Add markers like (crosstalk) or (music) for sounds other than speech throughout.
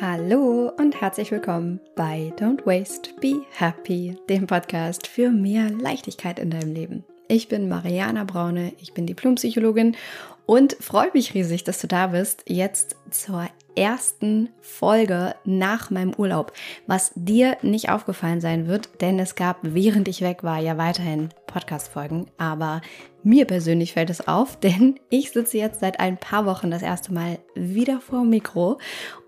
Hallo und herzlich willkommen bei Don't Waste, Be Happy, dem Podcast für mehr Leichtigkeit in deinem Leben. Ich bin Mariana Braune, ich bin Diplompsychologin und freue mich riesig, dass du da bist, jetzt zur ersten Folge nach meinem Urlaub, was dir nicht aufgefallen sein wird, denn es gab, während ich weg war, ja weiterhin Podcast-Folgen, aber mir persönlich fällt es auf, (laughs) denn ich sitze jetzt seit ein paar Wochen das erste Mal wieder vor Mikro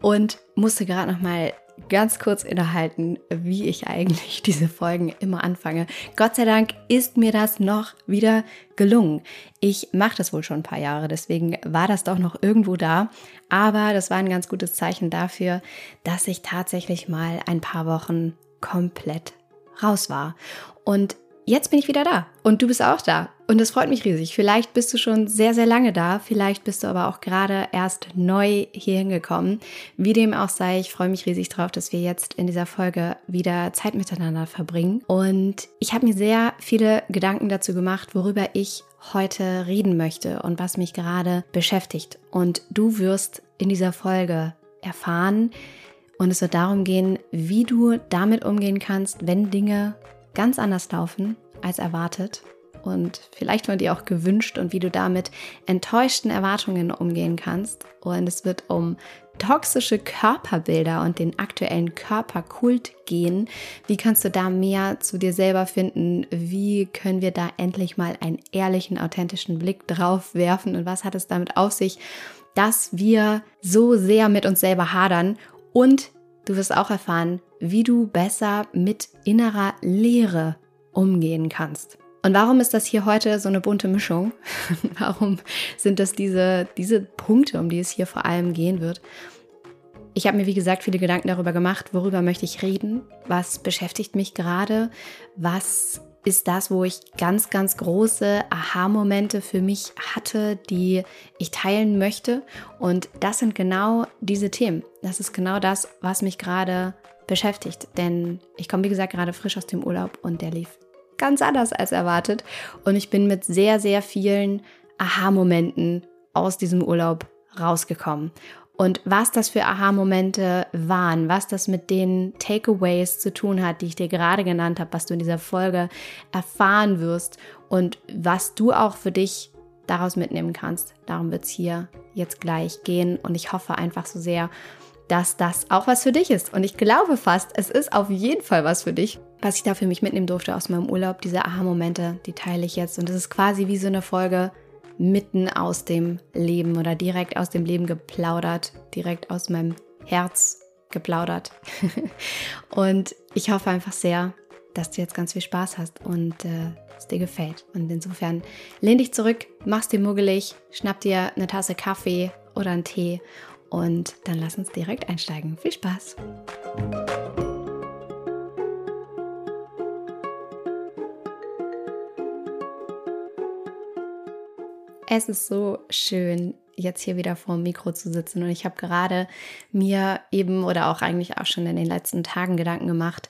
und musste gerade noch mal ganz kurz innehalten, wie ich eigentlich (laughs) diese Folgen immer anfange. Gott sei Dank ist mir das noch wieder gelungen. Ich mache das wohl schon ein paar Jahre, deswegen war das doch noch irgendwo da. Aber das war ein ganz gutes Zeichen dafür, dass ich tatsächlich mal ein paar Wochen komplett raus war. Und jetzt bin ich wieder da und du bist auch da. Und das freut mich riesig. Vielleicht bist du schon sehr, sehr lange da. Vielleicht bist du aber auch gerade erst neu hier hingekommen. Wie dem auch sei, ich freue mich riesig drauf, dass wir jetzt in dieser Folge wieder Zeit miteinander verbringen. Und ich habe mir sehr viele Gedanken dazu gemacht, worüber ich heute reden möchte und was mich gerade beschäftigt. Und du wirst in dieser Folge erfahren, und es wird darum gehen, wie du damit umgehen kannst, wenn Dinge ganz anders laufen als erwartet und vielleicht von dir auch gewünscht und wie du damit enttäuschten Erwartungen umgehen kannst. Und es wird um toxische Körperbilder und den aktuellen Körperkult gehen. Wie kannst du da mehr zu dir selber finden? Wie können wir da endlich mal einen ehrlichen, authentischen Blick drauf werfen? Und was hat es damit auf sich, dass wir so sehr mit uns selber hadern? Und du wirst auch erfahren, wie du besser mit innerer Leere umgehen kannst. Und warum ist das hier heute so eine bunte Mischung? (laughs) warum sind das diese, diese Punkte, um die es hier vor allem gehen wird? Ich habe mir, wie gesagt, viele Gedanken darüber gemacht, worüber möchte ich reden, was beschäftigt mich gerade, was ist das, wo ich ganz, ganz große Aha-Momente für mich hatte, die ich teilen möchte. Und das sind genau diese Themen. Das ist genau das, was mich gerade beschäftigt. Denn ich komme, wie gesagt, gerade frisch aus dem Urlaub und der lief ganz anders als erwartet. Und ich bin mit sehr, sehr vielen Aha-Momenten aus diesem Urlaub rausgekommen. Und was das für Aha-Momente waren, was das mit den Takeaways zu tun hat, die ich dir gerade genannt habe, was du in dieser Folge erfahren wirst und was du auch für dich daraus mitnehmen kannst. Darum wird es hier jetzt gleich gehen. Und ich hoffe einfach so sehr, dass das auch was für dich ist. Und ich glaube fast, es ist auf jeden Fall was für dich. Was ich da für mich mitnehmen durfte aus meinem Urlaub, diese Aha-Momente, die teile ich jetzt. Und das ist quasi wie so eine Folge mitten aus dem Leben oder direkt aus dem Leben geplaudert, direkt aus meinem Herz geplaudert. (laughs) und ich hoffe einfach sehr, dass du jetzt ganz viel Spaß hast und äh, es dir gefällt. Und insofern lehn dich zurück, mach's dir muggelig, schnapp dir eine Tasse Kaffee oder einen Tee und dann lass uns direkt einsteigen. Viel Spaß! Es ist so schön, jetzt hier wieder vor dem Mikro zu sitzen und ich habe gerade mir eben oder auch eigentlich auch schon in den letzten Tagen Gedanken gemacht,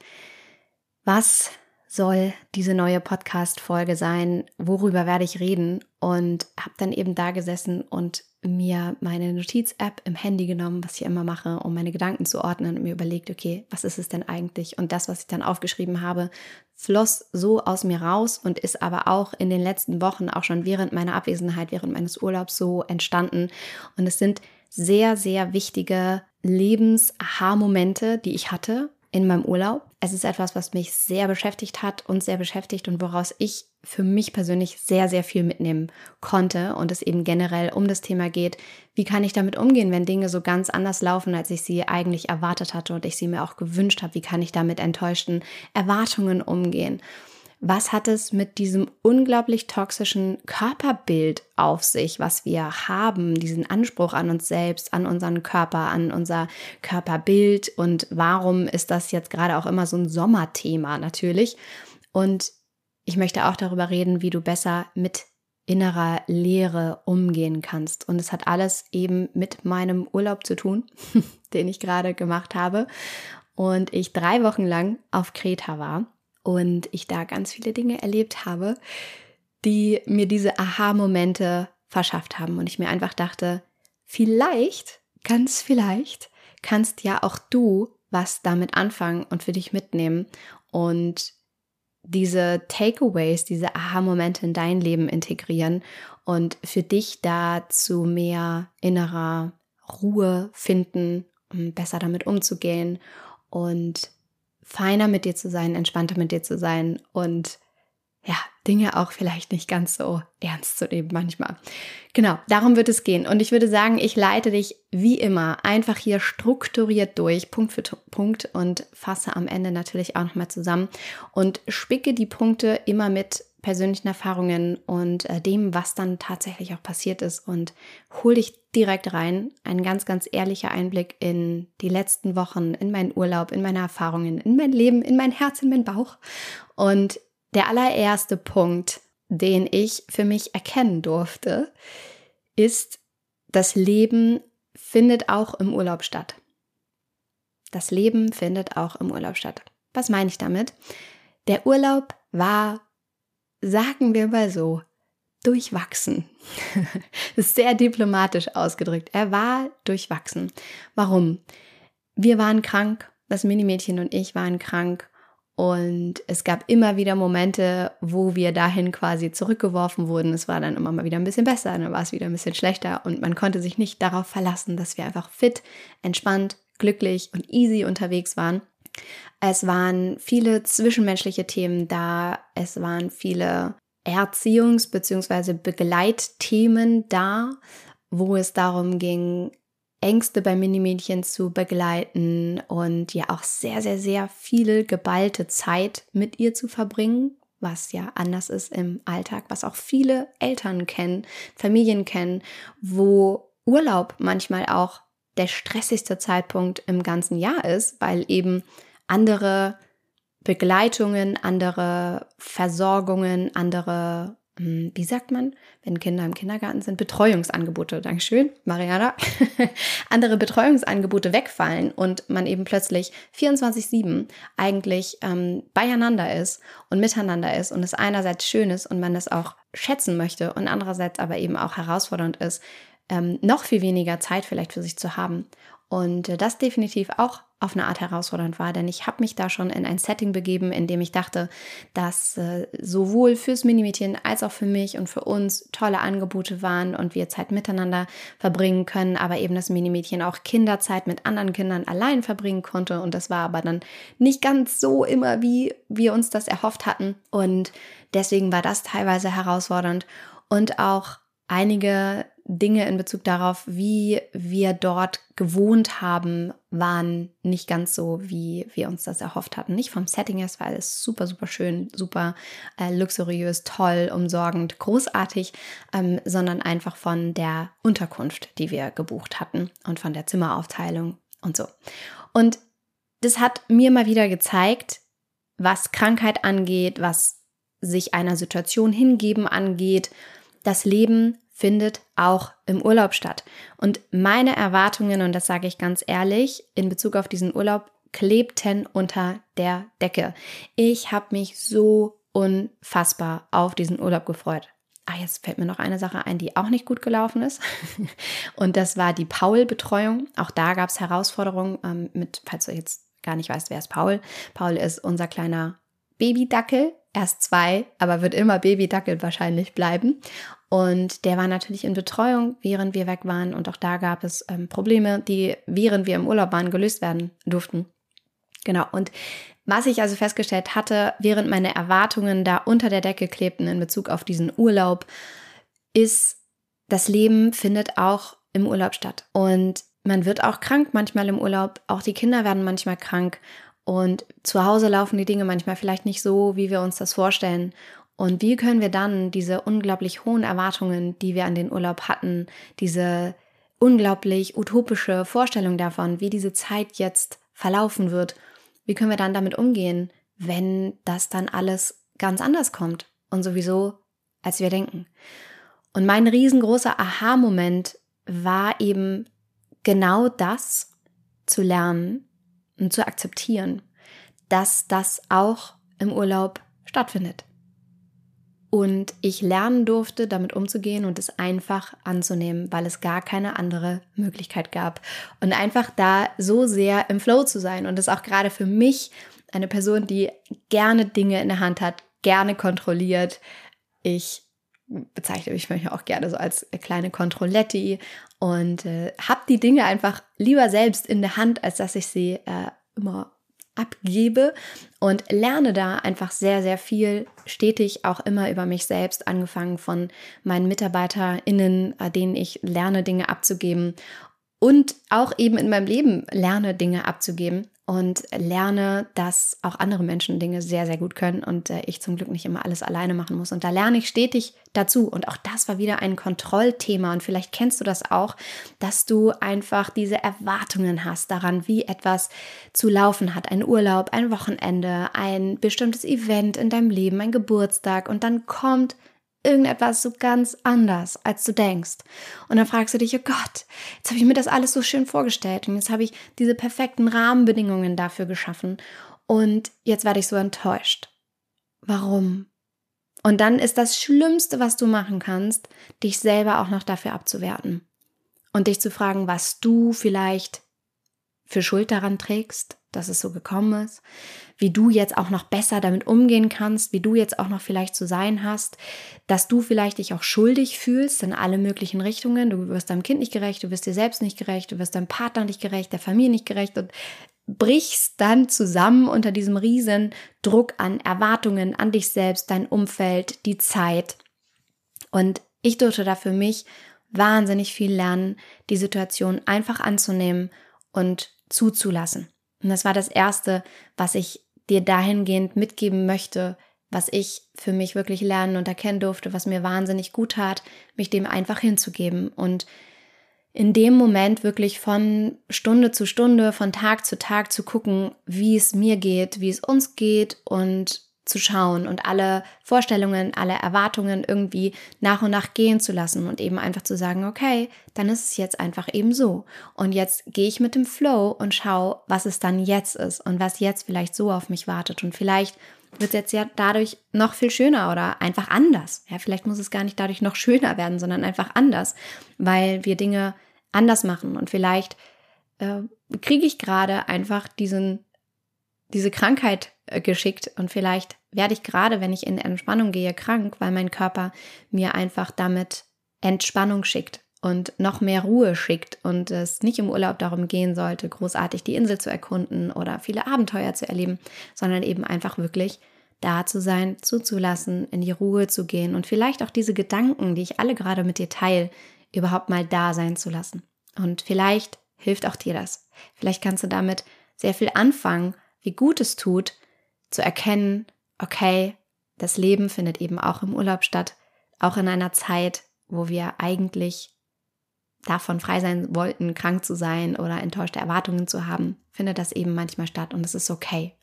was soll diese neue Podcast-Folge sein? Worüber werde ich reden? Und habe dann eben da gesessen und mir meine Notiz-App im Handy genommen, was ich immer mache, um meine Gedanken zu ordnen und mir überlegt, okay, was ist es denn eigentlich? Und das, was ich dann aufgeschrieben habe, floss so aus mir raus und ist aber auch in den letzten Wochen, auch schon während meiner Abwesenheit, während meines Urlaubs so entstanden. Und es sind sehr, sehr wichtige Lebens-Aha-Momente, die ich hatte in meinem Urlaub. Es ist etwas, was mich sehr beschäftigt hat und sehr beschäftigt und woraus ich für mich persönlich sehr, sehr viel mitnehmen konnte und es eben generell um das Thema geht, wie kann ich damit umgehen, wenn Dinge so ganz anders laufen, als ich sie eigentlich erwartet hatte und ich sie mir auch gewünscht habe, wie kann ich damit enttäuschten Erwartungen umgehen was hat es mit diesem unglaublich toxischen Körperbild auf sich, was wir haben, diesen Anspruch an uns selbst, an unseren Körper, an unser Körperbild und warum ist das jetzt gerade auch immer so ein Sommerthema natürlich? Und ich möchte auch darüber reden, wie du besser mit innerer Leere umgehen kannst. Und es hat alles eben mit meinem Urlaub zu tun, (laughs) den ich gerade gemacht habe. Und ich drei Wochen lang auf Kreta war und ich da ganz viele Dinge erlebt habe, die mir diese Aha-Momente verschafft haben. Und ich mir einfach dachte, vielleicht, ganz vielleicht, kannst ja auch du was damit anfangen und für dich mitnehmen und diese Takeaways, diese Aha-Momente in dein Leben integrieren und für dich da zu mehr innerer Ruhe finden, um besser damit umzugehen und feiner mit dir zu sein, entspannter mit dir zu sein und ja, Dinge auch vielleicht nicht ganz so ernst zu nehmen manchmal. Genau, darum wird es gehen. Und ich würde sagen, ich leite dich wie immer einfach hier strukturiert durch, Punkt für Punkt und fasse am Ende natürlich auch nochmal zusammen und spicke die Punkte immer mit persönlichen Erfahrungen und äh, dem, was dann tatsächlich auch passiert ist und hol dich direkt rein. Ein ganz, ganz ehrlicher Einblick in die letzten Wochen, in meinen Urlaub, in meine Erfahrungen, in mein Leben, in mein Herz, in meinen Bauch. Und der allererste Punkt, den ich für mich erkennen durfte, ist, das Leben findet auch im Urlaub statt. Das Leben findet auch im Urlaub statt. Was meine ich damit? Der Urlaub war, sagen wir mal so, durchwachsen. das (laughs) ist sehr diplomatisch ausgedrückt. Er war durchwachsen. Warum? Wir waren krank, das Minimädchen und ich waren krank und es gab immer wieder Momente, wo wir dahin quasi zurückgeworfen wurden. Es war dann immer mal wieder ein bisschen besser, dann war es wieder ein bisschen schlechter und man konnte sich nicht darauf verlassen, dass wir einfach fit, entspannt, glücklich und easy unterwegs waren. Es waren viele zwischenmenschliche Themen da, es waren viele Erziehungs- bzw. Begleitthemen da, wo es darum ging, Ängste bei Minimädchen zu begleiten und ja auch sehr, sehr, sehr viel geballte Zeit mit ihr zu verbringen, was ja anders ist im Alltag, was auch viele Eltern kennen, Familien kennen, wo Urlaub manchmal auch der stressigste Zeitpunkt im ganzen Jahr ist, weil eben andere Begleitungen, andere Versorgungen, andere hm, wie sagt man, wenn Kinder im Kindergarten sind, Betreuungsangebote, Dankeschön, Mariana, (laughs) andere Betreuungsangebote wegfallen und man eben plötzlich 24-7 eigentlich ähm, beieinander ist und miteinander ist und es einerseits schön ist und man das auch schätzen möchte und andererseits aber eben auch herausfordernd ist, ähm, noch viel weniger Zeit vielleicht für sich zu haben. Und äh, das definitiv auch auf eine Art herausfordernd war, denn ich habe mich da schon in ein Setting begeben, in dem ich dachte, dass äh, sowohl fürs Minimädchen als auch für mich und für uns tolle Angebote waren und wir Zeit miteinander verbringen können, aber eben das Minimädchen auch Kinderzeit mit anderen Kindern allein verbringen konnte. Und das war aber dann nicht ganz so immer, wie wir uns das erhofft hatten. Und deswegen war das teilweise herausfordernd. Und auch einige Dinge in Bezug darauf, wie wir dort gewohnt haben, waren nicht ganz so, wie wir uns das erhofft hatten. Nicht vom Setting her, es war alles super, super schön, super äh, luxuriös, toll, umsorgend, großartig, ähm, sondern einfach von der Unterkunft, die wir gebucht hatten und von der Zimmeraufteilung und so. Und das hat mir mal wieder gezeigt, was Krankheit angeht, was sich einer Situation hingeben angeht, das Leben findet auch im Urlaub statt. Und meine Erwartungen, und das sage ich ganz ehrlich, in Bezug auf diesen Urlaub, klebten unter der Decke. Ich habe mich so unfassbar auf diesen Urlaub gefreut. Ah, jetzt fällt mir noch eine Sache ein, die auch nicht gut gelaufen ist. (laughs) Und das war die Paul-Betreuung. Auch da gab es Herausforderungen ähm, mit, falls du jetzt gar nicht weißt, wer ist Paul. Paul ist unser kleiner Babydackel, erst zwei, aber wird immer Babydackel wahrscheinlich bleiben. Und der war natürlich in Betreuung, während wir weg waren. Und auch da gab es ähm, Probleme, die während wir im Urlaub waren gelöst werden durften. Genau. Und was ich also festgestellt hatte, während meine Erwartungen da unter der Decke klebten in Bezug auf diesen Urlaub, ist, das Leben findet auch im Urlaub statt. Und man wird auch krank manchmal im Urlaub. Auch die Kinder werden manchmal krank. Und zu Hause laufen die Dinge manchmal vielleicht nicht so, wie wir uns das vorstellen. Und wie können wir dann diese unglaublich hohen Erwartungen, die wir an den Urlaub hatten, diese unglaublich utopische Vorstellung davon, wie diese Zeit jetzt verlaufen wird, wie können wir dann damit umgehen, wenn das dann alles ganz anders kommt und sowieso, als wir denken? Und mein riesengroßer Aha-Moment war eben genau das zu lernen und zu akzeptieren, dass das auch im Urlaub stattfindet und ich lernen durfte, damit umzugehen und es einfach anzunehmen, weil es gar keine andere Möglichkeit gab. Und einfach da so sehr im Flow zu sein und es auch gerade für mich, eine Person, die gerne Dinge in der Hand hat, gerne kontrolliert. Ich bezeichne mich manchmal auch gerne so als kleine Kontrolletti und äh, habe die Dinge einfach lieber selbst in der Hand, als dass ich sie äh, immer abgebe und lerne da einfach sehr, sehr viel, stetig auch immer über mich selbst, angefangen von meinen MitarbeiterInnen, äh, denen ich lerne, Dinge abzugeben und auch eben in meinem Leben lerne, Dinge abzugeben und lerne, dass auch andere Menschen Dinge sehr, sehr gut können und äh, ich zum Glück nicht immer alles alleine machen muss. Und da lerne ich stetig dazu. Und auch das war wieder ein Kontrollthema. Und vielleicht kennst du das auch, dass du einfach diese Erwartungen hast daran, wie etwas zu laufen hat. Ein Urlaub, ein Wochenende, ein bestimmtes Event in deinem Leben, ein Geburtstag. Und dann kommt irgendetwas so ganz anders, als du denkst. Und dann fragst du dich, oh Gott, jetzt habe ich mir das alles so schön vorgestellt und jetzt habe ich diese perfekten Rahmenbedingungen dafür geschaffen und jetzt werde ich so enttäuscht. Warum? Und dann ist das Schlimmste, was du machen kannst, dich selber auch noch dafür abzuwerten und dich zu fragen, was du vielleicht für Schuld daran trägst, dass es so gekommen ist, wie du jetzt auch noch besser damit umgehen kannst, wie du jetzt auch noch vielleicht zu sein hast, dass du vielleicht dich auch schuldig fühlst in alle möglichen Richtungen. Du wirst deinem Kind nicht gerecht, du wirst dir selbst nicht gerecht, du wirst deinem Partner nicht gerecht, der Familie nicht gerecht und brichst dann zusammen unter diesem riesen Druck an Erwartungen an dich selbst, dein Umfeld, die Zeit. Und ich durfte da für mich wahnsinnig viel lernen, die Situation einfach anzunehmen und zuzulassen. Und das war das Erste, was ich dir dahingehend mitgeben möchte, was ich für mich wirklich lernen und erkennen durfte, was mir wahnsinnig gut tat, mich dem einfach hinzugeben und in dem Moment wirklich von Stunde zu Stunde, von Tag zu Tag zu gucken, wie es mir geht, wie es uns geht und zu schauen und alle Vorstellungen, alle Erwartungen irgendwie nach und nach gehen zu lassen und eben einfach zu sagen, okay, dann ist es jetzt einfach eben so. Und jetzt gehe ich mit dem Flow und schaue, was es dann jetzt ist und was jetzt vielleicht so auf mich wartet. Und vielleicht wird es jetzt ja dadurch noch viel schöner oder einfach anders. Ja, vielleicht muss es gar nicht dadurch noch schöner werden, sondern einfach anders, weil wir Dinge anders machen. Und vielleicht äh, kriege ich gerade einfach diesen, diese Krankheit geschickt und vielleicht werde ich gerade, wenn ich in Entspannung gehe, krank, weil mein Körper mir einfach damit Entspannung schickt und noch mehr Ruhe schickt und es nicht im Urlaub darum gehen sollte, großartig die Insel zu erkunden oder viele Abenteuer zu erleben, sondern eben einfach wirklich da zu sein, zuzulassen, in die Ruhe zu gehen und vielleicht auch diese Gedanken, die ich alle gerade mit dir teile, überhaupt mal da sein zu lassen. Und vielleicht hilft auch dir das. Vielleicht kannst du damit sehr viel anfangen, wie gut es tut, zu erkennen, okay, das Leben findet eben auch im Urlaub statt, auch in einer Zeit, wo wir eigentlich davon frei sein wollten, krank zu sein oder enttäuschte Erwartungen zu haben, findet das eben manchmal statt und es ist okay.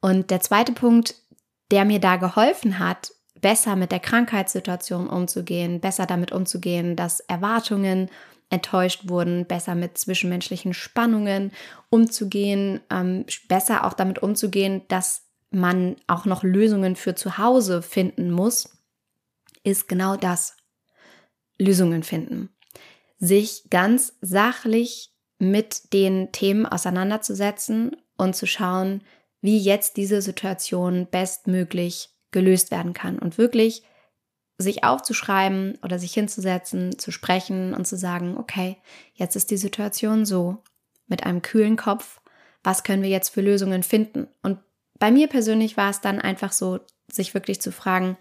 Und der zweite Punkt, der mir da geholfen hat, besser mit der Krankheitssituation umzugehen, besser damit umzugehen, dass Erwartungen enttäuscht wurden, besser mit zwischenmenschlichen Spannungen umzugehen, ähm, besser auch damit umzugehen, dass man auch noch Lösungen für zu Hause finden muss, ist genau das. Lösungen finden. Sich ganz sachlich mit den Themen auseinanderzusetzen und zu schauen, wie jetzt diese Situation bestmöglich gelöst werden kann und wirklich sich aufzuschreiben oder sich hinzusetzen, zu sprechen und zu sagen, okay, jetzt ist die Situation so, mit einem kühlen Kopf, was können wir jetzt für Lösungen finden? Und bei mir persönlich war es dann einfach so, sich wirklich zu fragen,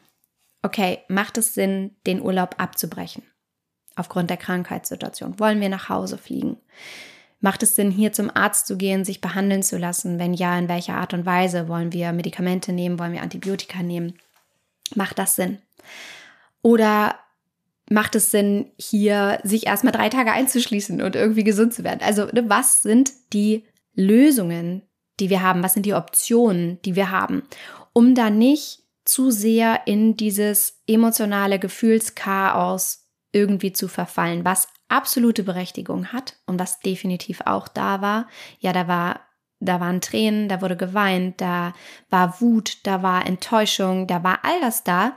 okay, macht es Sinn, den Urlaub abzubrechen? Aufgrund der Krankheitssituation. Wollen wir nach Hause fliegen? Macht es Sinn, hier zum Arzt zu gehen, sich behandeln zu lassen? Wenn ja, in welcher Art und Weise? Wollen wir Medikamente nehmen? Wollen wir Antibiotika nehmen? Macht das Sinn? Oder macht es Sinn, hier sich erstmal drei Tage einzuschließen und irgendwie gesund zu werden? Also, ne, was sind die Lösungen, die wir haben? Was sind die Optionen, die wir haben? Um da nicht zu sehr in dieses emotionale Gefühlschaos irgendwie zu verfallen, was absolute Berechtigung hat und was definitiv auch da war. Ja, da war da waren Tränen, da wurde geweint, da war Wut, da war Enttäuschung, da war all das da.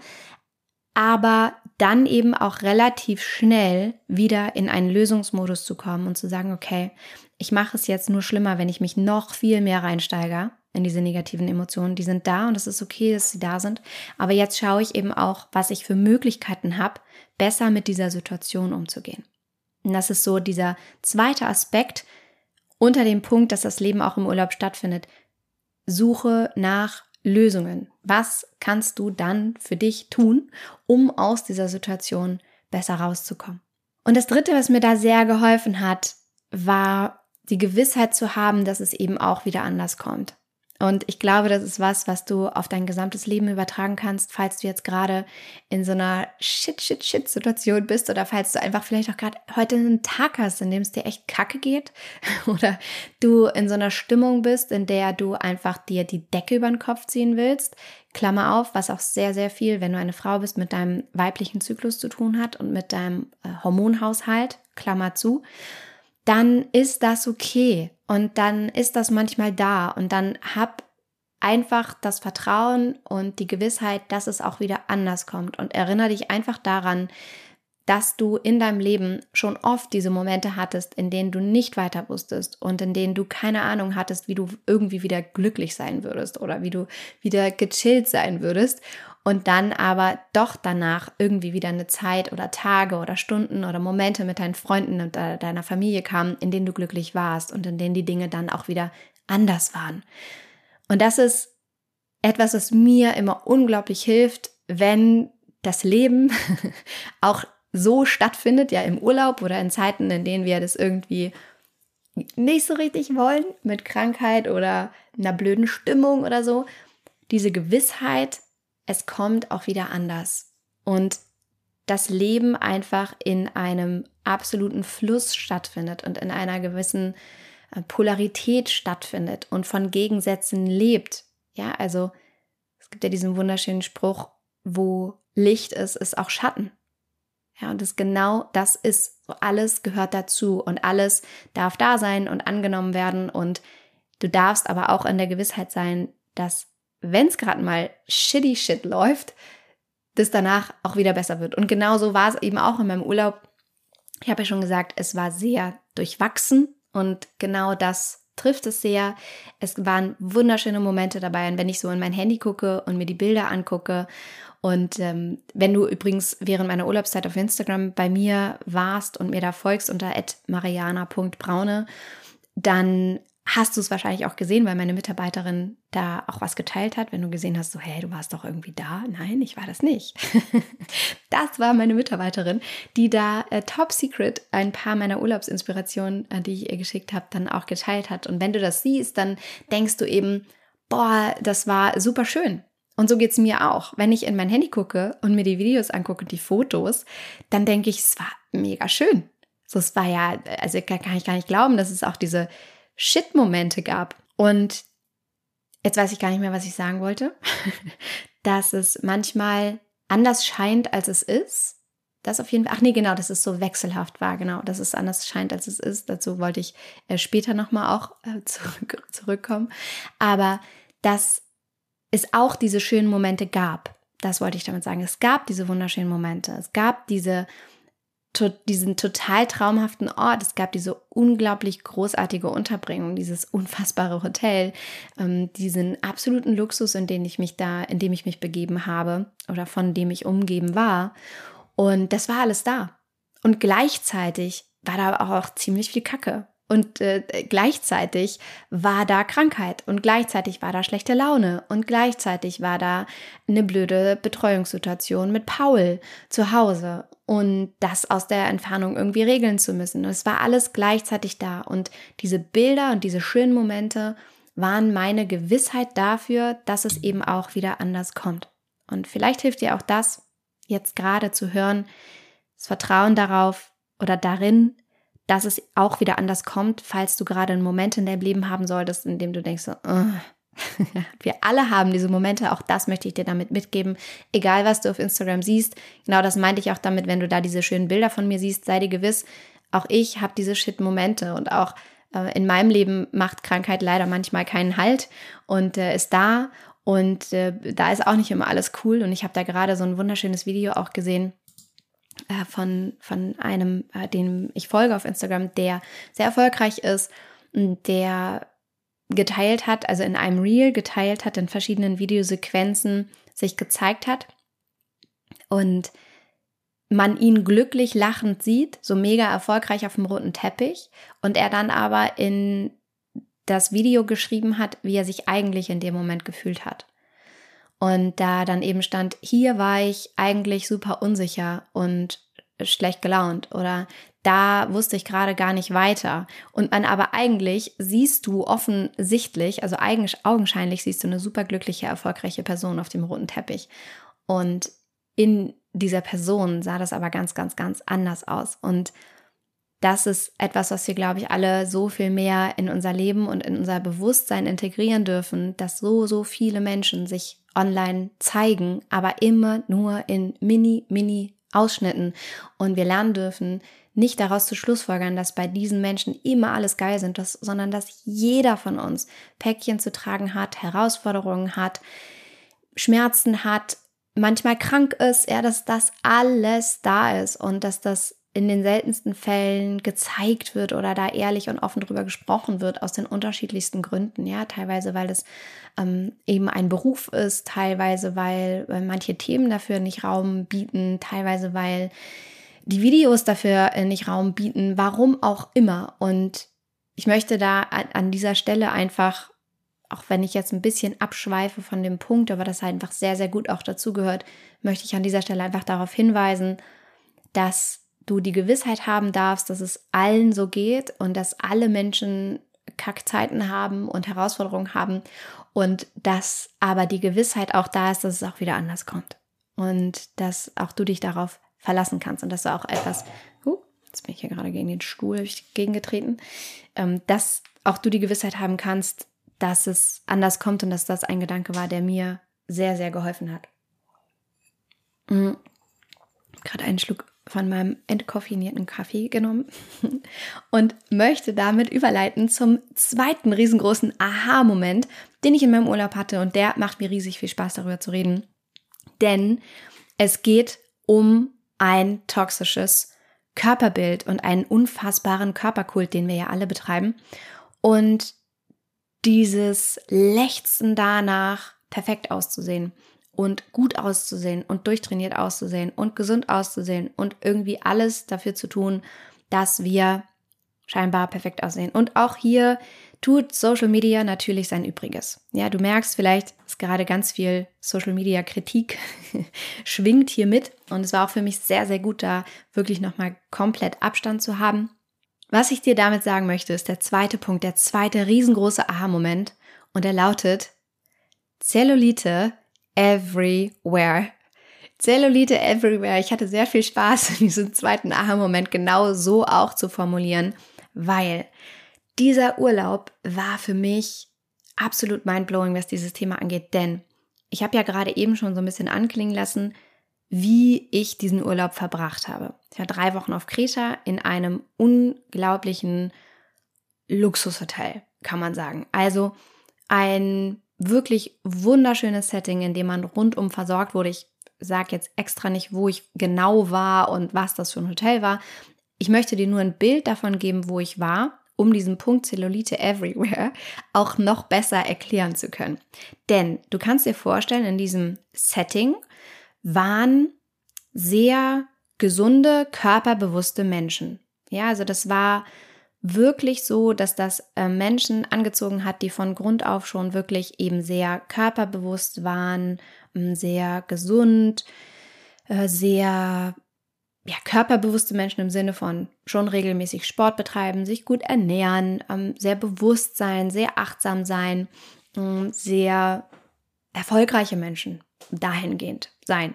Aber dann eben auch relativ schnell wieder in einen Lösungsmodus zu kommen und zu sagen, okay, ich mache es jetzt nur schlimmer, wenn ich mich noch viel mehr reinsteige in diese negativen Emotionen. Die sind da und es ist okay, dass sie da sind. Aber jetzt schaue ich eben auch, was ich für Möglichkeiten habe, besser mit dieser Situation umzugehen. Und das ist so dieser zweite Aspekt unter dem Punkt, dass das Leben auch im Urlaub stattfindet. Suche nach Lösungen. Was kannst du dann für dich tun, um aus dieser Situation besser rauszukommen? Und das Dritte, was mir da sehr geholfen hat, war die Gewissheit zu haben, dass es eben auch wieder anders kommt. Und ich glaube, das ist was, was du auf dein gesamtes Leben übertragen kannst, falls du jetzt gerade in so einer Shit, Shit, Shit-Situation bist oder falls du einfach vielleicht auch gerade heute einen Tag hast, in dem es dir echt kacke geht (laughs) oder du in so einer Stimmung bist, in der du einfach dir die Decke über den Kopf ziehen willst. Klammer auf, was auch sehr, sehr viel, wenn du eine Frau bist, mit deinem weiblichen Zyklus zu tun hat und mit deinem äh, Hormonhaushalt, Klammer zu dann ist das okay. Und dann ist das manchmal da. Und dann hab einfach das Vertrauen und die Gewissheit, dass es auch wieder anders kommt. Und erinnere dich einfach daran, dass du in deinem Leben schon oft diese Momente hattest, in denen du nicht weiter wusstest und in denen du keine Ahnung hattest, wie du irgendwie wieder glücklich sein würdest oder wie du wieder gechillt sein würdest und dann aber doch danach irgendwie wieder eine Zeit oder Tage oder Stunden oder Momente mit deinen Freunden und deiner Familie kamen, in denen du glücklich warst und in denen die Dinge dann auch wieder anders waren. Und das ist etwas, was mir immer unglaublich hilft, wenn das Leben (laughs) auch so stattfindet, ja im Urlaub oder in Zeiten, in denen wir das irgendwie nicht so richtig wollen, mit Krankheit oder einer blöden Stimmung oder so, diese Gewissheit, es kommt auch wieder anders. Und das Leben einfach in einem absoluten Fluss stattfindet und in einer gewissen äh, Polarität stattfindet und von Gegensätzen lebt. Ja, also es gibt ja diesen wunderschönen Spruch, wo Licht ist, ist auch Schatten. Ja, und das genau das ist. So alles gehört dazu und alles darf da sein und angenommen werden und du darfst aber auch in der Gewissheit sein, dass wenn es gerade mal shitty shit läuft, das danach auch wieder besser wird. Und genauso war es eben auch in meinem Urlaub. Ich habe ja schon gesagt, es war sehr durchwachsen und genau das trifft es sehr. Es waren wunderschöne Momente dabei und wenn ich so in mein Handy gucke und mir die Bilder angucke und ähm, wenn du übrigens während meiner Urlaubszeit auf Instagram bei mir warst und mir da folgst unter mariana.braune, dann hast du es wahrscheinlich auch gesehen, weil meine Mitarbeiterin da auch was geteilt hat, wenn du gesehen hast, so, hey, du warst doch irgendwie da. Nein, ich war das nicht. (laughs) das war meine Mitarbeiterin, die da äh, top secret ein paar meiner Urlaubsinspirationen, äh, die ich ihr geschickt habe, dann auch geteilt hat. Und wenn du das siehst, dann denkst du eben, boah, das war super schön. Und so geht's mir auch. Wenn ich in mein Handy gucke und mir die Videos angucke, die Fotos, dann denke ich, es war mega schön. So, es war ja, also kann ich gar nicht glauben, dass es auch diese Shit-Momente gab. Und jetzt weiß ich gar nicht mehr, was ich sagen wollte, (laughs) dass es manchmal anders scheint, als es ist. Das auf jeden Fall. Ach nee, genau, dass es so wechselhaft war, genau, dass es anders scheint, als es ist. Dazu wollte ich äh, später nochmal auch äh, (laughs) zurück, zurückkommen. Aber dass es auch diese schönen Momente gab. Das wollte ich damit sagen. Es gab diese wunderschönen Momente. Es gab diese diesen total traumhaften Ort. Es gab diese unglaublich großartige Unterbringung, dieses unfassbare Hotel, ähm, diesen absoluten Luxus, in den ich mich da, in dem ich mich begeben habe oder von dem ich umgeben war. Und das war alles da. Und gleichzeitig war da auch ziemlich viel Kacke. Und äh, gleichzeitig war da Krankheit und gleichzeitig war da schlechte Laune und gleichzeitig war da eine blöde Betreuungssituation mit Paul zu Hause und das aus der Entfernung irgendwie regeln zu müssen. Und es war alles gleichzeitig da und diese Bilder und diese schönen Momente waren meine Gewissheit dafür, dass es eben auch wieder anders kommt. Und vielleicht hilft dir auch das, jetzt gerade zu hören, das Vertrauen darauf oder darin, dass es auch wieder anders kommt, falls du gerade einen Moment in deinem Leben haben solltest, in dem du denkst, oh. (laughs) wir alle haben diese Momente, auch das möchte ich dir damit mitgeben. Egal, was du auf Instagram siehst, genau das meinte ich auch damit, wenn du da diese schönen Bilder von mir siehst, sei dir gewiss, auch ich habe diese Shit-Momente und auch äh, in meinem Leben macht Krankheit leider manchmal keinen Halt und äh, ist da Und äh, da ist auch nicht immer alles cool. Und ich habe da gerade so ein wunderschönes Video auch gesehen äh, von, von einem, äh, dem ich folge auf Instagram, der sehr erfolgreich ist, der geteilt hat, also in einem Reel geteilt hat, in verschiedenen Videosequenzen sich gezeigt hat. Und man ihn glücklich lachend sieht, so mega erfolgreich auf dem roten Teppich und er dann aber in das Video geschrieben hat, wie er sich eigentlich in dem Moment gefühlt hat. Und da dann eben stand, hier war ich eigentlich super unsicher und schlecht gelaunt oder da wusste ich gerade gar nicht weiter. Und man aber eigentlich siehst du offensichtlich, also augenscheinlich siehst du eine super glückliche, erfolgreiche Person auf dem roten Teppich. Und in dieser Person sah das aber ganz, ganz, ganz anders aus. Und das ist etwas, was wir, glaube ich, alle so viel mehr in unser Leben und in unser Bewusstsein integrieren dürfen, dass so, so viele Menschen sich online zeigen, aber immer nur in mini, mini Ausschnitten. Und wir lernen dürfen, nicht daraus zu schlussfolgern, dass bei diesen Menschen immer alles geil sind, dass, sondern dass jeder von uns Päckchen zu tragen hat, Herausforderungen hat, Schmerzen hat, manchmal krank ist, ja, dass das alles da ist und dass das in den seltensten Fällen gezeigt wird oder da ehrlich und offen drüber gesprochen wird, aus den unterschiedlichsten Gründen. Ja, teilweise, weil es ähm, eben ein Beruf ist, teilweise, weil, weil manche Themen dafür nicht Raum bieten, teilweise, weil die Videos dafür äh, nicht Raum bieten, warum auch immer. Und ich möchte da an dieser Stelle einfach auch wenn ich jetzt ein bisschen abschweife von dem Punkt, aber das einfach sehr, sehr gut auch dazu gehört, möchte ich an dieser Stelle einfach darauf hinweisen, dass du die Gewissheit haben darfst, dass es allen so geht und dass alle Menschen Kackzeiten haben und Herausforderungen haben und dass aber die Gewissheit auch da ist, dass es auch wieder anders kommt und dass auch du dich darauf verlassen kannst und dass du auch etwas, uh, jetzt bin ich hier gerade gegen den Stuhl gegengetreten, ähm, dass auch du die Gewissheit haben kannst, dass es anders kommt und dass das ein Gedanke war, der mir sehr, sehr geholfen hat. Mhm. Gerade einen Schluck von meinem entkoffinierten Kaffee genommen (laughs) und möchte damit überleiten zum zweiten riesengroßen Aha-Moment, den ich in meinem Urlaub hatte und der macht mir riesig viel Spaß darüber zu reden. Denn es geht um ein toxisches Körperbild und einen unfassbaren Körperkult, den wir ja alle betreiben. Und dieses Lechzen danach, perfekt auszusehen und gut auszusehen und durchtrainiert auszusehen und gesund auszusehen und irgendwie alles dafür zu tun, dass wir scheinbar perfekt aussehen. Und auch hier tut Social Media natürlich sein Übriges. Ja, du merkst vielleicht, dass gerade ganz viel Social Media Kritik (laughs) schwingt hier mit. Und es war auch für mich sehr, sehr gut, da wirklich nochmal komplett Abstand zu haben. Was ich dir damit sagen möchte, ist der zweite Punkt, der zweite riesengroße Aha-Moment. Und er lautet Zellulite everywhere. Zellulite everywhere. Ich hatte sehr viel Spaß, (laughs) in diesem zweiten Aha-Moment genau so auch zu formulieren, weil dieser Urlaub war für mich absolut mindblowing, was dieses Thema angeht. Denn ich habe ja gerade eben schon so ein bisschen anklingen lassen, wie ich diesen Urlaub verbracht habe. Ich war drei Wochen auf Kreta in einem unglaublichen Luxushotel, kann man sagen. Also ein wirklich wunderschönes Setting, in dem man rundum versorgt wurde. Ich sage jetzt extra nicht, wo ich genau war und was das für ein Hotel war. Ich möchte dir nur ein Bild davon geben, wo ich war, um diesen Punkt Zellulite Everywhere (laughs) auch noch besser erklären zu können. Denn du kannst dir vorstellen, in diesem Setting waren sehr gesunde, körperbewusste Menschen. Ja, also das war wirklich so, dass das äh, Menschen angezogen hat, die von Grund auf schon wirklich eben sehr körperbewusst waren, ähm, sehr gesund, äh, sehr ja, körperbewusste Menschen im Sinne von schon regelmäßig Sport betreiben, sich gut ernähren, ähm, sehr bewusst sein, sehr achtsam sein, ähm, sehr erfolgreiche Menschen dahingehend sein.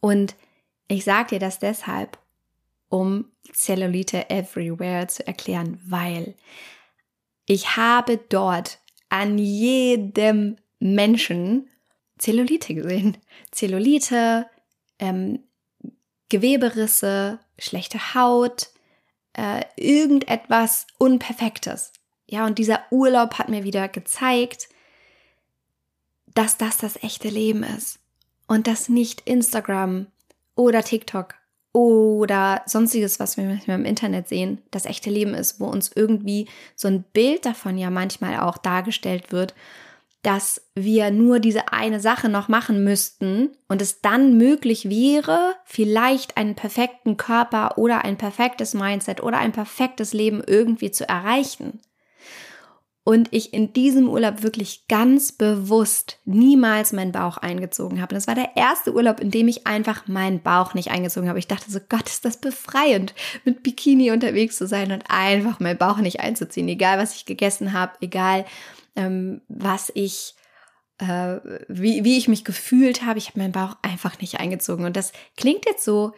Und ich sage dir das deshalb, um Zellulite Everywhere zu erklären, weil ich habe dort an jedem Menschen Zellulite gesehen. Zellulite, ähm, Geweberisse, schlechte Haut, äh, irgendetwas Unperfektes. Ja, und dieser Urlaub hat mir wieder gezeigt, dass das das echte Leben ist und dass nicht Instagram oder TikTok oder sonstiges, was wir manchmal im Internet sehen, das echte Leben ist, wo uns irgendwie so ein Bild davon ja manchmal auch dargestellt wird, dass wir nur diese eine Sache noch machen müssten und es dann möglich wäre, vielleicht einen perfekten Körper oder ein perfektes Mindset oder ein perfektes Leben irgendwie zu erreichen und ich in diesem Urlaub wirklich ganz bewusst niemals meinen Bauch eingezogen habe. Und das war der erste Urlaub, in dem ich einfach meinen Bauch nicht eingezogen habe. Ich dachte so, Gott, ist das befreiend, mit Bikini unterwegs zu sein und einfach meinen Bauch nicht einzuziehen. Egal, was ich gegessen habe, egal, ähm, was ich äh, wie, wie ich mich gefühlt habe, ich habe meinen Bauch einfach nicht eingezogen. Und das klingt jetzt so,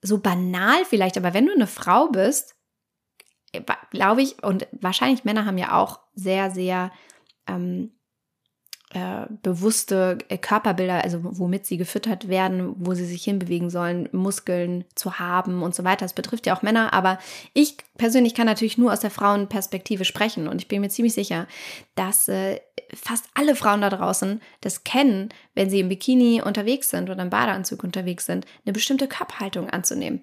so banal vielleicht, aber wenn du eine Frau bist, glaube ich, und wahrscheinlich Männer haben ja auch sehr, sehr ähm, äh, bewusste äh, Körperbilder, also womit sie gefüttert werden, wo sie sich hinbewegen sollen, Muskeln zu haben und so weiter. Das betrifft ja auch Männer, aber ich persönlich kann natürlich nur aus der Frauenperspektive sprechen und ich bin mir ziemlich sicher, dass äh, fast alle Frauen da draußen das kennen, wenn sie im Bikini unterwegs sind oder im Badeanzug unterwegs sind, eine bestimmte Körperhaltung anzunehmen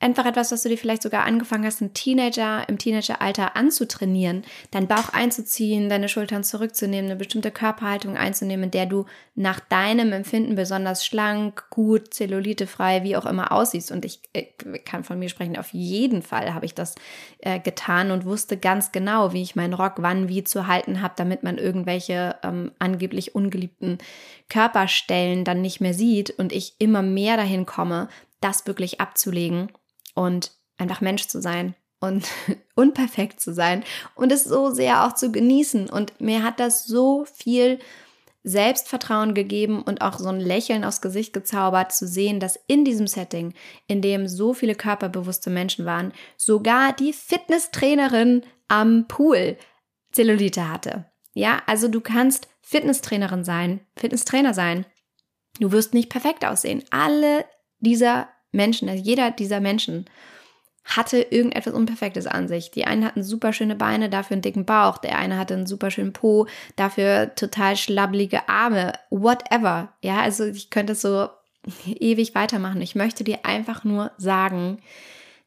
einfach etwas, was du dir vielleicht sogar angefangen hast, ein Teenager im Teenageralter anzutrainieren, deinen Bauch einzuziehen, deine Schultern zurückzunehmen, eine bestimmte Körperhaltung einzunehmen, in der du nach deinem Empfinden besonders schlank, gut, zellulitefrei, wie auch immer aussiehst. Und ich, ich kann von mir sprechen, auf jeden Fall habe ich das äh, getan und wusste ganz genau, wie ich meinen Rock wann wie zu halten habe, damit man irgendwelche ähm, angeblich ungeliebten Körperstellen dann nicht mehr sieht und ich immer mehr dahin komme, das wirklich abzulegen und einfach Mensch zu sein und (laughs) unperfekt zu sein und es so sehr auch zu genießen. Und mir hat das so viel Selbstvertrauen gegeben und auch so ein Lächeln aufs Gesicht gezaubert, zu sehen, dass in diesem Setting, in dem so viele körperbewusste Menschen waren, sogar die Fitnesstrainerin am Pool Zellulite hatte. Ja, also du kannst Fitnesstrainerin sein, Fitnesstrainer sein. Du wirst nicht perfekt aussehen. Alle dieser Menschen, also jeder dieser Menschen hatte irgendetwas Unperfektes an sich. Die einen hatten super schöne Beine, dafür einen dicken Bauch. Der eine hatte einen super schönen Po, dafür total schlabbelige Arme. Whatever. Ja, also ich könnte es so (laughs) ewig weitermachen. Ich möchte dir einfach nur sagen,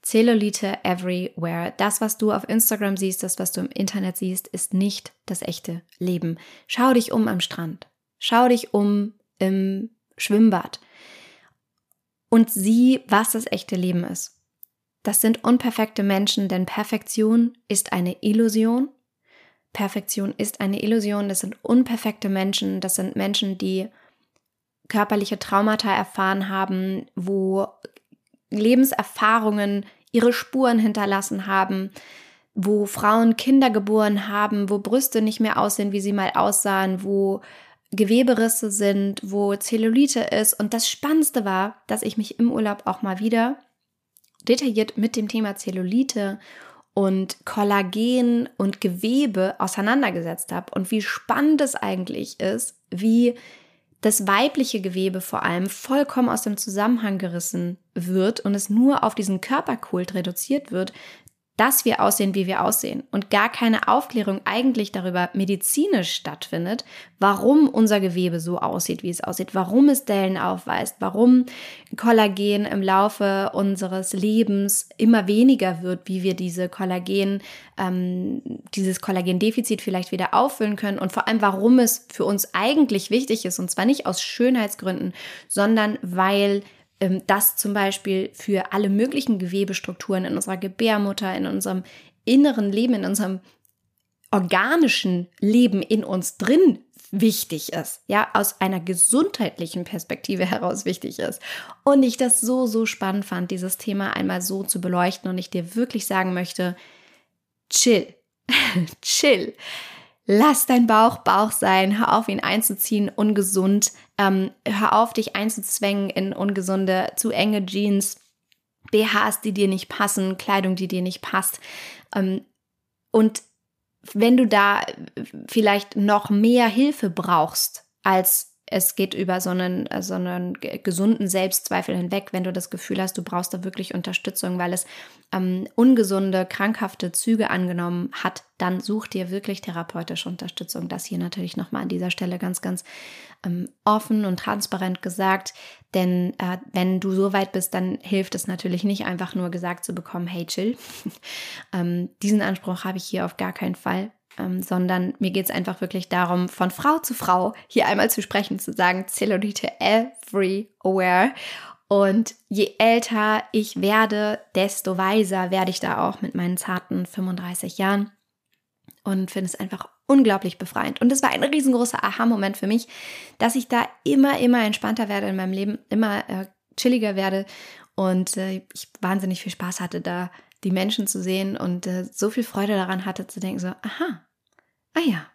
Zellulite everywhere. Das, was du auf Instagram siehst, das, was du im Internet siehst, ist nicht das echte Leben. Schau dich um am Strand. Schau dich um im Schwimmbad und sieh, was das echte Leben ist. Das sind unperfekte Menschen, denn Perfektion ist eine Illusion. Perfektion ist eine Illusion, das sind unperfekte Menschen, das sind Menschen, die körperliche Traumata erfahren haben, wo Lebenserfahrungen ihre Spuren hinterlassen haben, wo Frauen Kinder geboren haben, wo Brüste nicht mehr aussehen, wie sie mal aussahen, wo Geweberisse sind, wo Zellulite ist. Und das Spannendste war, dass ich mich im Urlaub auch mal wieder detailliert mit dem Thema Zellulite und Kollagen und Gewebe auseinandergesetzt habe und wie spannend es eigentlich ist, wie das weibliche Gewebe vor allem vollkommen aus dem Zusammenhang gerissen wird und es nur auf diesen Körperkult reduziert wird, dass wir aussehen, wie wir aussehen und gar keine Aufklärung eigentlich darüber medizinisch stattfindet, warum unser Gewebe so aussieht, wie es aussieht, warum es Dellen aufweist, warum Kollagen im Laufe unseres Lebens immer weniger wird, wie wir diese Kollagen, ähm, dieses Kollagendefizit vielleicht wieder auffüllen können und vor allem, warum es für uns eigentlich wichtig ist und zwar nicht aus Schönheitsgründen, sondern weil ähm, das zum Beispiel für alle möglichen Gewebestrukturen in unserer Gebärmutter, in unserem inneren Leben, in unserem organischen Leben in uns drin wichtig ist, ja, aus einer gesundheitlichen Perspektive heraus wichtig ist. Und ich das so, so spannend fand, dieses Thema einmal so zu beleuchten und ich dir wirklich sagen möchte, chill, (laughs) chill. Lass dein Bauch Bauch sein, hör auf ihn einzuziehen, ungesund, ähm, hör auf dich einzuzwängen in ungesunde, zu enge Jeans, BHs, die dir nicht passen, Kleidung, die dir nicht passt. Ähm, und wenn du da vielleicht noch mehr Hilfe brauchst als es geht über so einen, äh, so einen gesunden Selbstzweifel hinweg, wenn du das Gefühl hast, du brauchst da wirklich Unterstützung, weil es ähm, ungesunde, krankhafte Züge angenommen hat, dann such dir wirklich therapeutische Unterstützung. Das hier natürlich nochmal an dieser Stelle ganz, ganz ähm, offen und transparent gesagt. Denn äh, wenn du so weit bist, dann hilft es natürlich nicht einfach nur gesagt zu bekommen, hey, chill. (laughs) ähm, diesen Anspruch habe ich hier auf gar keinen Fall ähm, sondern mir geht es einfach wirklich darum, von Frau zu Frau hier einmal zu sprechen, zu sagen, Zellulite everywhere. Und je älter ich werde, desto weiser werde ich da auch mit meinen zarten 35 Jahren und finde es einfach unglaublich befreiend. Und es war ein riesengroßer Aha-Moment für mich, dass ich da immer, immer entspannter werde in meinem Leben, immer äh, chilliger werde und äh, ich wahnsinnig viel Spaß hatte, da die Menschen zu sehen und äh, so viel Freude daran hatte zu denken, so, aha, ah ja,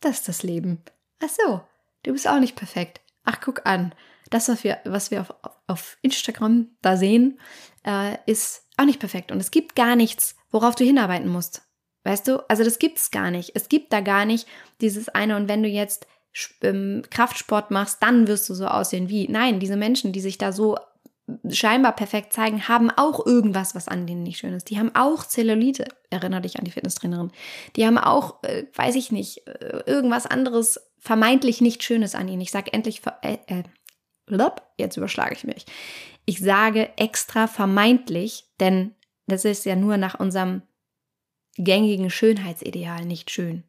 das ist das Leben. Ach so, du bist auch nicht perfekt. Ach, guck an, das, was wir, was wir auf, auf Instagram da sehen, äh, ist auch nicht perfekt. Und es gibt gar nichts, worauf du hinarbeiten musst. Weißt du? Also das gibt es gar nicht. Es gibt da gar nicht dieses eine. Und wenn du jetzt ähm, Kraftsport machst, dann wirst du so aussehen wie. Nein, diese Menschen, die sich da so scheinbar perfekt zeigen, haben auch irgendwas, was an denen nicht schön ist. Die haben auch Zellulite. Erinnere dich an die Fitnesstrainerin. Die haben auch, äh, weiß ich nicht, äh, irgendwas anderes vermeintlich nicht Schönes an ihnen. Ich sage endlich, äh, äh, jetzt überschlage ich mich. Ich sage extra vermeintlich, denn das ist ja nur nach unserem gängigen Schönheitsideal nicht schön.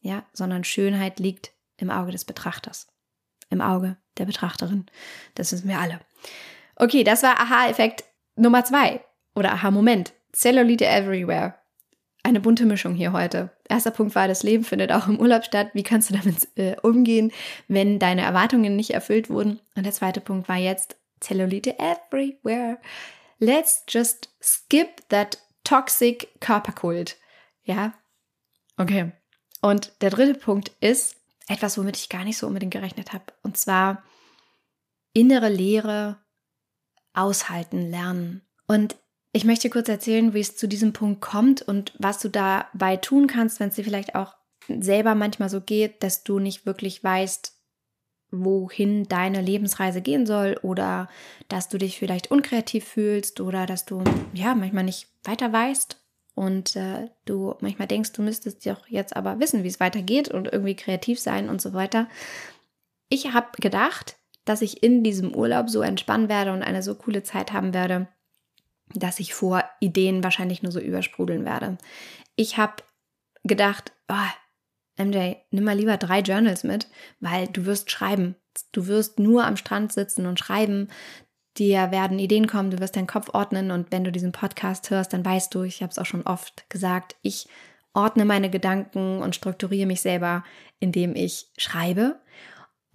Ja, sondern Schönheit liegt im Auge des Betrachters. Im Auge der Betrachterin. Das wissen wir alle. Okay, das war Aha-Effekt Nummer zwei oder Aha-Moment. Cellulite everywhere. Eine bunte Mischung hier heute. Erster Punkt war, das Leben findet auch im Urlaub statt. Wie kannst du damit äh, umgehen, wenn deine Erwartungen nicht erfüllt wurden? Und der zweite Punkt war jetzt Cellulite everywhere. Let's just skip that toxic Körperkult. Ja? Okay. Und der dritte Punkt ist etwas, womit ich gar nicht so unbedingt gerechnet habe. Und zwar innere Leere aushalten lernen. Und ich möchte kurz erzählen, wie es zu diesem Punkt kommt und was du dabei tun kannst, wenn es dir vielleicht auch selber manchmal so geht, dass du nicht wirklich weißt, wohin deine Lebensreise gehen soll oder dass du dich vielleicht unkreativ fühlst oder dass du ja manchmal nicht weiter weißt und äh, du manchmal denkst, du müsstest doch jetzt aber wissen, wie es weitergeht und irgendwie kreativ sein und so weiter. Ich habe gedacht, dass ich in diesem Urlaub so entspannen werde und eine so coole Zeit haben werde, dass ich vor Ideen wahrscheinlich nur so übersprudeln werde. Ich habe gedacht, oh, MJ, nimm mal lieber drei Journals mit, weil du wirst schreiben. Du wirst nur am Strand sitzen und schreiben. Dir werden Ideen kommen, du wirst deinen Kopf ordnen und wenn du diesen Podcast hörst, dann weißt du, ich habe es auch schon oft gesagt, ich ordne meine Gedanken und strukturiere mich selber, indem ich schreibe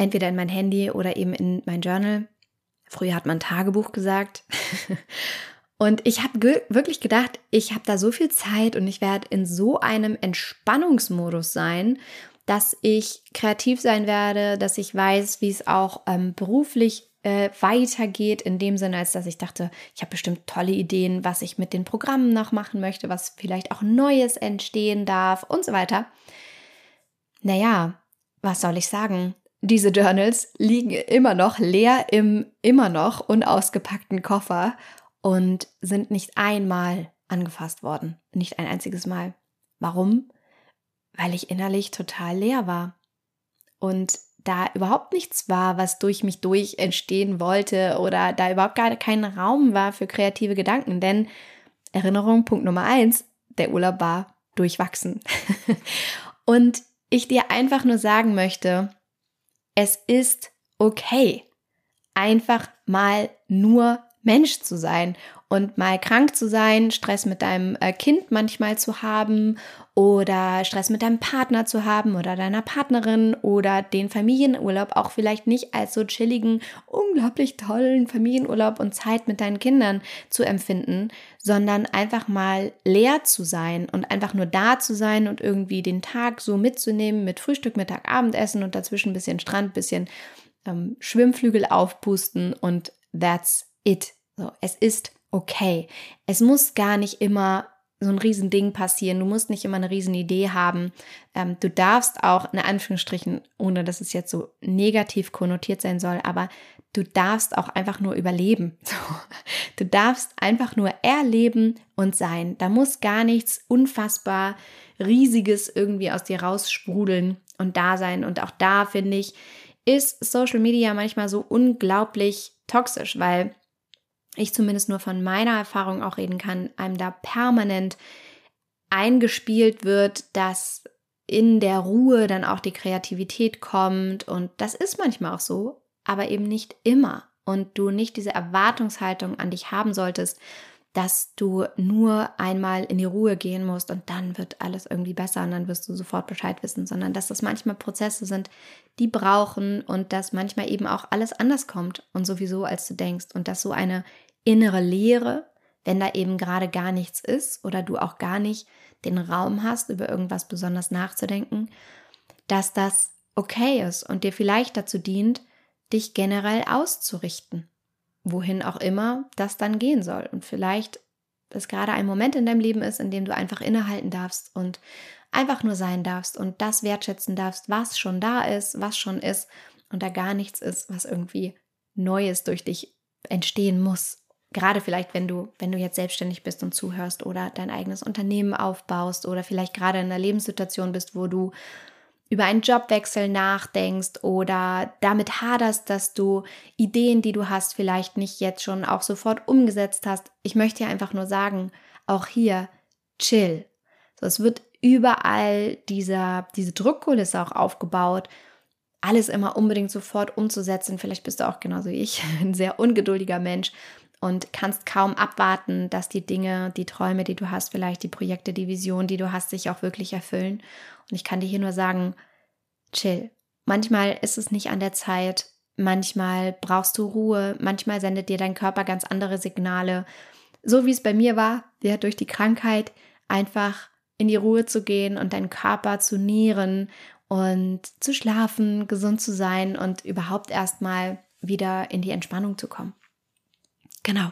entweder in mein Handy oder eben in mein Journal. Früher hat man Tagebuch gesagt. (laughs) und ich habe wirklich gedacht, ich habe da so viel Zeit und ich werde in so einem Entspannungsmodus sein, dass ich kreativ sein werde, dass ich weiß, wie es auch ähm, beruflich äh, weitergeht, in dem Sinne, als dass ich dachte, ich habe bestimmt tolle Ideen, was ich mit den Programmen noch machen möchte, was vielleicht auch Neues entstehen darf und so weiter. Naja, was soll ich sagen? Diese Journals liegen immer noch leer im immer noch unausgepackten Koffer und sind nicht einmal angefasst worden. Nicht ein einziges Mal. Warum? Weil ich innerlich total leer war. Und da überhaupt nichts war, was durch mich durch entstehen wollte oder da überhaupt gar kein Raum war für kreative Gedanken. Denn Erinnerung, Punkt Nummer eins, der Urlaub war durchwachsen. (laughs) und ich dir einfach nur sagen möchte, es ist okay, einfach mal nur Mensch zu sein und mal krank zu sein, Stress mit deinem äh, Kind manchmal zu haben oder Stress mit deinem Partner zu haben oder deiner Partnerin oder den Familienurlaub auch vielleicht nicht als so chilligen, unglaublich tollen Familienurlaub und Zeit mit deinen Kindern zu empfinden, sondern einfach mal leer zu sein und einfach nur da zu sein und irgendwie den Tag so mitzunehmen mit Frühstück, Mittag, Abendessen und dazwischen ein bisschen Strand, bisschen ähm, Schwimmflügel aufpusten und that's it. So, es ist okay. Es muss gar nicht immer so ein Riesending passieren. Du musst nicht immer eine Riesenidee haben. Ähm, du darfst auch, in Anführungsstrichen, ohne dass es jetzt so negativ konnotiert sein soll, aber du darfst auch einfach nur überleben. (laughs) Du darfst einfach nur erleben und sein. Da muss gar nichts unfassbar Riesiges irgendwie aus dir raussprudeln und da sein. Und auch da finde ich, ist Social Media manchmal so unglaublich toxisch, weil ich zumindest nur von meiner Erfahrung auch reden kann, einem da permanent eingespielt wird, dass in der Ruhe dann auch die Kreativität kommt. Und das ist manchmal auch so, aber eben nicht immer. Und du nicht diese Erwartungshaltung an dich haben solltest, dass du nur einmal in die Ruhe gehen musst und dann wird alles irgendwie besser und dann wirst du sofort Bescheid wissen, sondern dass das manchmal Prozesse sind, die brauchen und dass manchmal eben auch alles anders kommt und sowieso als du denkst. Und dass so eine innere Leere, wenn da eben gerade gar nichts ist oder du auch gar nicht den Raum hast, über irgendwas besonders nachzudenken, dass das okay ist und dir vielleicht dazu dient, dich generell auszurichten wohin auch immer das dann gehen soll. Und vielleicht es gerade ein Moment in deinem Leben ist, in dem du einfach innehalten darfst und einfach nur sein darfst und das wertschätzen darfst, was schon da ist, was schon ist und da gar nichts ist, was irgendwie Neues durch dich entstehen muss. Gerade vielleicht, wenn du, wenn du jetzt selbstständig bist und zuhörst oder dein eigenes Unternehmen aufbaust oder vielleicht gerade in einer Lebenssituation bist, wo du über einen Jobwechsel nachdenkst oder damit haderst, dass du Ideen, die du hast, vielleicht nicht jetzt schon auch sofort umgesetzt hast. Ich möchte dir einfach nur sagen, auch hier chill. So, es wird überall dieser, diese Druckkulisse auch aufgebaut, alles immer unbedingt sofort umzusetzen. Vielleicht bist du auch genauso wie ich (laughs) ein sehr ungeduldiger Mensch und kannst kaum abwarten, dass die Dinge, die Träume, die du hast, vielleicht die Projekte, die Vision, die du hast, sich auch wirklich erfüllen. Und ich kann dir hier nur sagen, chill. Manchmal ist es nicht an der Zeit, manchmal brauchst du Ruhe, manchmal sendet dir dein Körper ganz andere Signale. So wie es bei mir war, ja, durch die Krankheit einfach in die Ruhe zu gehen und deinen Körper zu nähren und zu schlafen, gesund zu sein und überhaupt erstmal wieder in die Entspannung zu kommen. Genau.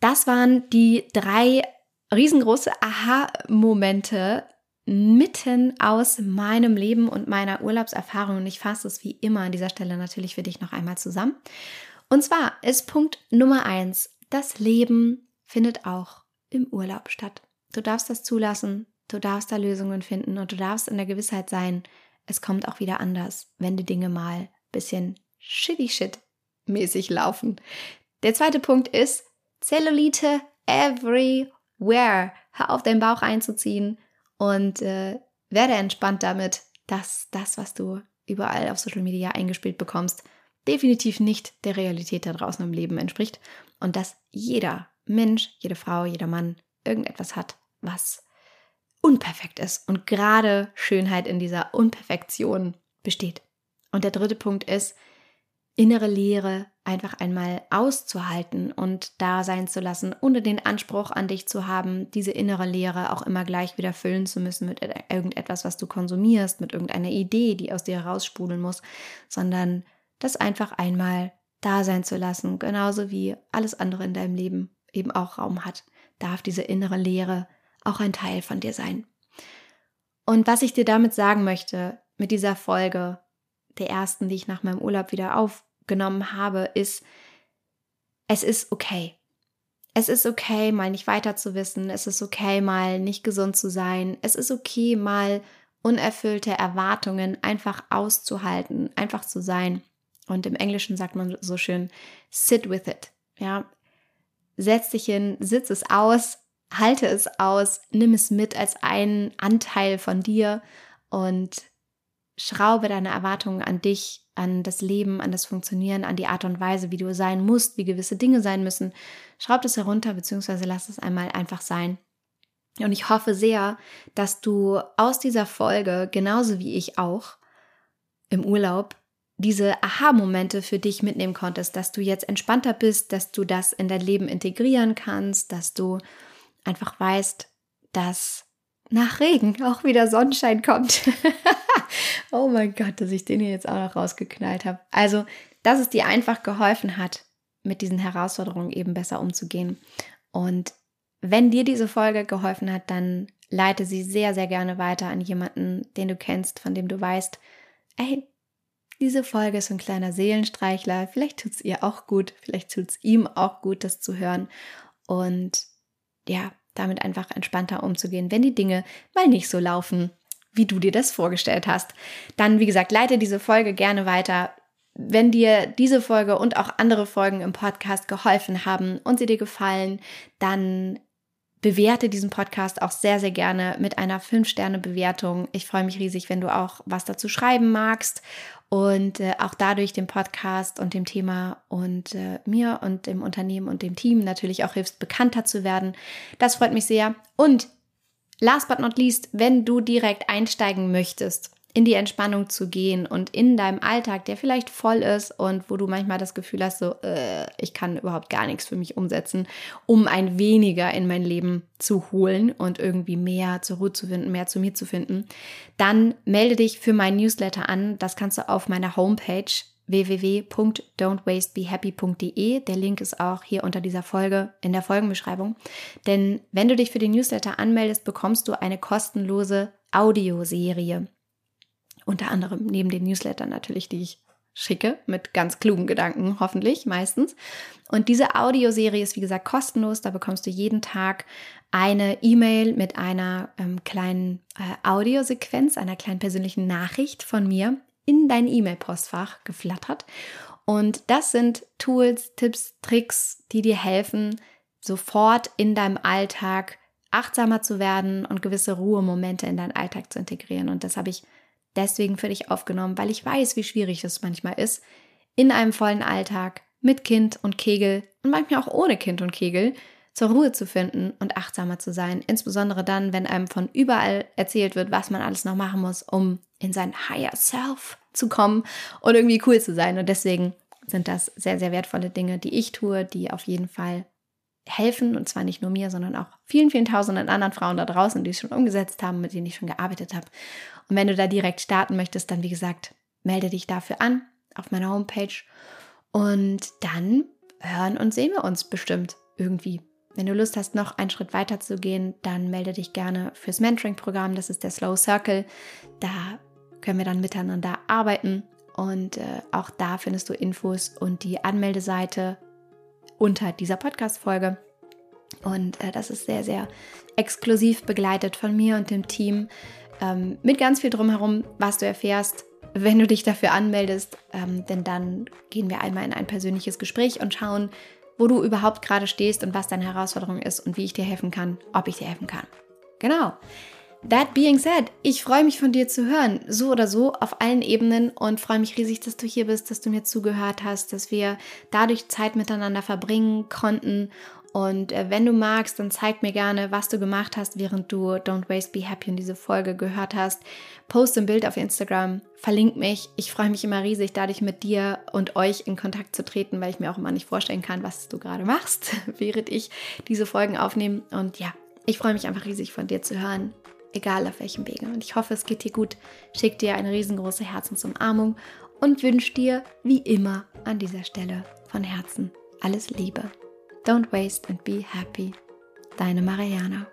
Das waren die drei riesengroße Aha-Momente mitten aus meinem Leben und meiner Urlaubserfahrung. Und ich fasse es wie immer an dieser Stelle natürlich für dich noch einmal zusammen. Und zwar ist Punkt Nummer eins, das Leben findet auch im Urlaub statt. Du darfst das zulassen, du darfst da Lösungen finden und du darfst in der Gewissheit sein, es kommt auch wieder anders, wenn die Dinge mal ein bisschen shitty shit mäßig laufen. Der zweite Punkt ist Zellulite everywhere. Hör auf, deinen Bauch einzuziehen und äh, werde entspannt damit, dass das, was du überall auf Social Media eingespielt bekommst, definitiv nicht der Realität da draußen im Leben entspricht und dass jeder Mensch, jede Frau, jeder Mann irgendetwas hat, was unperfekt ist und gerade Schönheit in dieser Unperfektion besteht. Und der dritte Punkt ist, innere Leere einfach einmal auszuhalten und da sein zu lassen, ohne den Anspruch an dich zu haben, diese innere Leere auch immer gleich wieder füllen zu müssen mit irgendetwas, was du konsumierst, mit irgendeiner Idee, die aus dir heraussprudeln muss, sondern das einfach einmal da sein zu lassen, genauso wie alles andere in deinem Leben eben auch Raum hat, darf diese innere Leere auch ein Teil von dir sein. Und was ich dir damit sagen möchte, mit dieser Folge, der ersten, die ich nach meinem Urlaub wieder aufgenommen habe, ist, es ist okay. Es ist okay, mal nicht weiter zu wissen. Es ist okay, mal nicht gesund zu sein. Es ist okay, mal unerfüllte Erwartungen einfach auszuhalten, einfach zu sein. Und im Englischen sagt man so schön, sit with it. Ja, setz dich hin, sitz es aus, halte es aus, nimm es mit als einen Anteil von dir und schraube deine Erwartungen an dich, an das Leben, an das Funktionieren, an die Art und Weise, wie du sein musst, wie gewisse Dinge sein müssen. Schraub es herunter, beziehungsweise lass es einmal einfach sein. Und ich hoffe sehr, dass du aus dieser Folge, genauso wie ich auch, im Urlaub, diese Aha-Momente für dich mitnehmen konntest, dass du jetzt entspannter bist, dass du das in dein Leben integrieren kannst, dass du einfach weißt, dass nach Regen auch wieder Sonnenschein kommt. (laughs) oh mein Gott, dass ich den hier jetzt auch noch rausgeknallt habe. Also, dass es dir einfach geholfen hat, mit diesen Herausforderungen eben besser umzugehen. Und wenn dir diese Folge geholfen hat, dann leite sie sehr, sehr gerne weiter an jemanden, den du kennst, von dem du weißt, ey, diese Folge ist ein kleiner Seelenstreichler. Vielleicht tut es ihr auch gut, vielleicht tut es ihm auch gut, das zu hören. Und ja, damit einfach entspannter umzugehen, wenn die Dinge mal nicht so laufen, wie du dir das vorgestellt hast. Dann, wie gesagt, leite diese Folge gerne weiter. Wenn dir diese Folge und auch andere Folgen im Podcast geholfen haben und sie dir gefallen, dann bewerte diesen Podcast auch sehr, sehr gerne mit einer 5-Sterne-Bewertung. Ich freue mich riesig, wenn du auch was dazu schreiben magst und äh, auch dadurch dem Podcast und dem Thema und äh, mir und dem Unternehmen und dem Team natürlich auch hilfst, bekannter zu werden. Das freut mich sehr. Und last but not least, wenn du direkt einsteigen möchtest in die Entspannung zu gehen und in deinem Alltag, der vielleicht voll ist und wo du manchmal das Gefühl hast, so, äh, ich kann überhaupt gar nichts für mich umsetzen, um ein weniger in mein Leben zu holen und irgendwie mehr zur Ruhe zu finden, mehr zu mir zu finden, dann melde dich für mein Newsletter an. Das kannst du auf meiner Homepage www.don'twastebehappy.de. Der Link ist auch hier unter dieser Folge in der Folgenbeschreibung. Denn wenn du dich für den Newsletter anmeldest, bekommst du eine kostenlose Audioserie. Unter anderem neben den Newslettern natürlich, die ich schicke, mit ganz klugen Gedanken, hoffentlich meistens. Und diese Audioserie ist, wie gesagt, kostenlos. Da bekommst du jeden Tag eine E-Mail mit einer ähm, kleinen äh, Audiosequenz, einer kleinen persönlichen Nachricht von mir in dein E-Mail-Postfach geflattert. Und das sind Tools, Tipps, Tricks, die dir helfen, sofort in deinem Alltag achtsamer zu werden und gewisse Ruhemomente in deinen Alltag zu integrieren. Und das habe ich deswegen für dich aufgenommen, weil ich weiß, wie schwierig es manchmal ist, in einem vollen Alltag mit Kind und Kegel und manchmal auch ohne Kind und Kegel zur Ruhe zu finden und achtsamer zu sein. Insbesondere dann, wenn einem von überall erzählt wird, was man alles noch machen muss, um in sein Higher Self zu kommen und irgendwie cool zu sein. Und deswegen sind das sehr, sehr wertvolle Dinge, die ich tue, die auf jeden Fall helfen. Und zwar nicht nur mir, sondern auch vielen, vielen tausenden anderen Frauen da draußen, die es schon umgesetzt haben, mit denen ich schon gearbeitet habe. Und wenn du da direkt starten möchtest, dann wie gesagt, melde dich dafür an auf meiner Homepage. Und dann hören und sehen wir uns bestimmt irgendwie. Wenn du Lust hast, noch einen Schritt weiter zu gehen, dann melde dich gerne fürs Mentoring-Programm. Das ist der Slow Circle. Da können wir dann miteinander arbeiten. Und äh, auch da findest du Infos und die Anmeldeseite unter dieser Podcast-Folge. Und äh, das ist sehr, sehr exklusiv begleitet von mir und dem Team ähm, mit ganz viel drumherum, was du erfährst, wenn du dich dafür anmeldest. Ähm, denn dann gehen wir einmal in ein persönliches Gespräch und schauen, wo du überhaupt gerade stehst und was deine Herausforderung ist und wie ich dir helfen kann, ob ich dir helfen kann. Genau. That being said, ich freue mich von dir zu hören, so oder so, auf allen Ebenen und freue mich riesig, dass du hier bist, dass du mir zugehört hast, dass wir dadurch Zeit miteinander verbringen konnten und äh, wenn du magst, dann zeig mir gerne, was du gemacht hast, während du Don't Waste Be Happy in diese Folge gehört hast. Post ein Bild auf Instagram, verlink mich. Ich freue mich immer riesig, dadurch mit dir und euch in Kontakt zu treten, weil ich mir auch immer nicht vorstellen kann, was du gerade machst, (laughs) während ich diese Folgen aufnehme. Und ja, ich freue mich einfach riesig von dir zu hören, egal auf welchem Wege. Und ich hoffe, es geht dir gut. Schick dir eine riesengroße Herzensumarmung und wünsche dir wie immer an dieser Stelle von Herzen alles Liebe. Don't waste and be happy. Deine Mariana.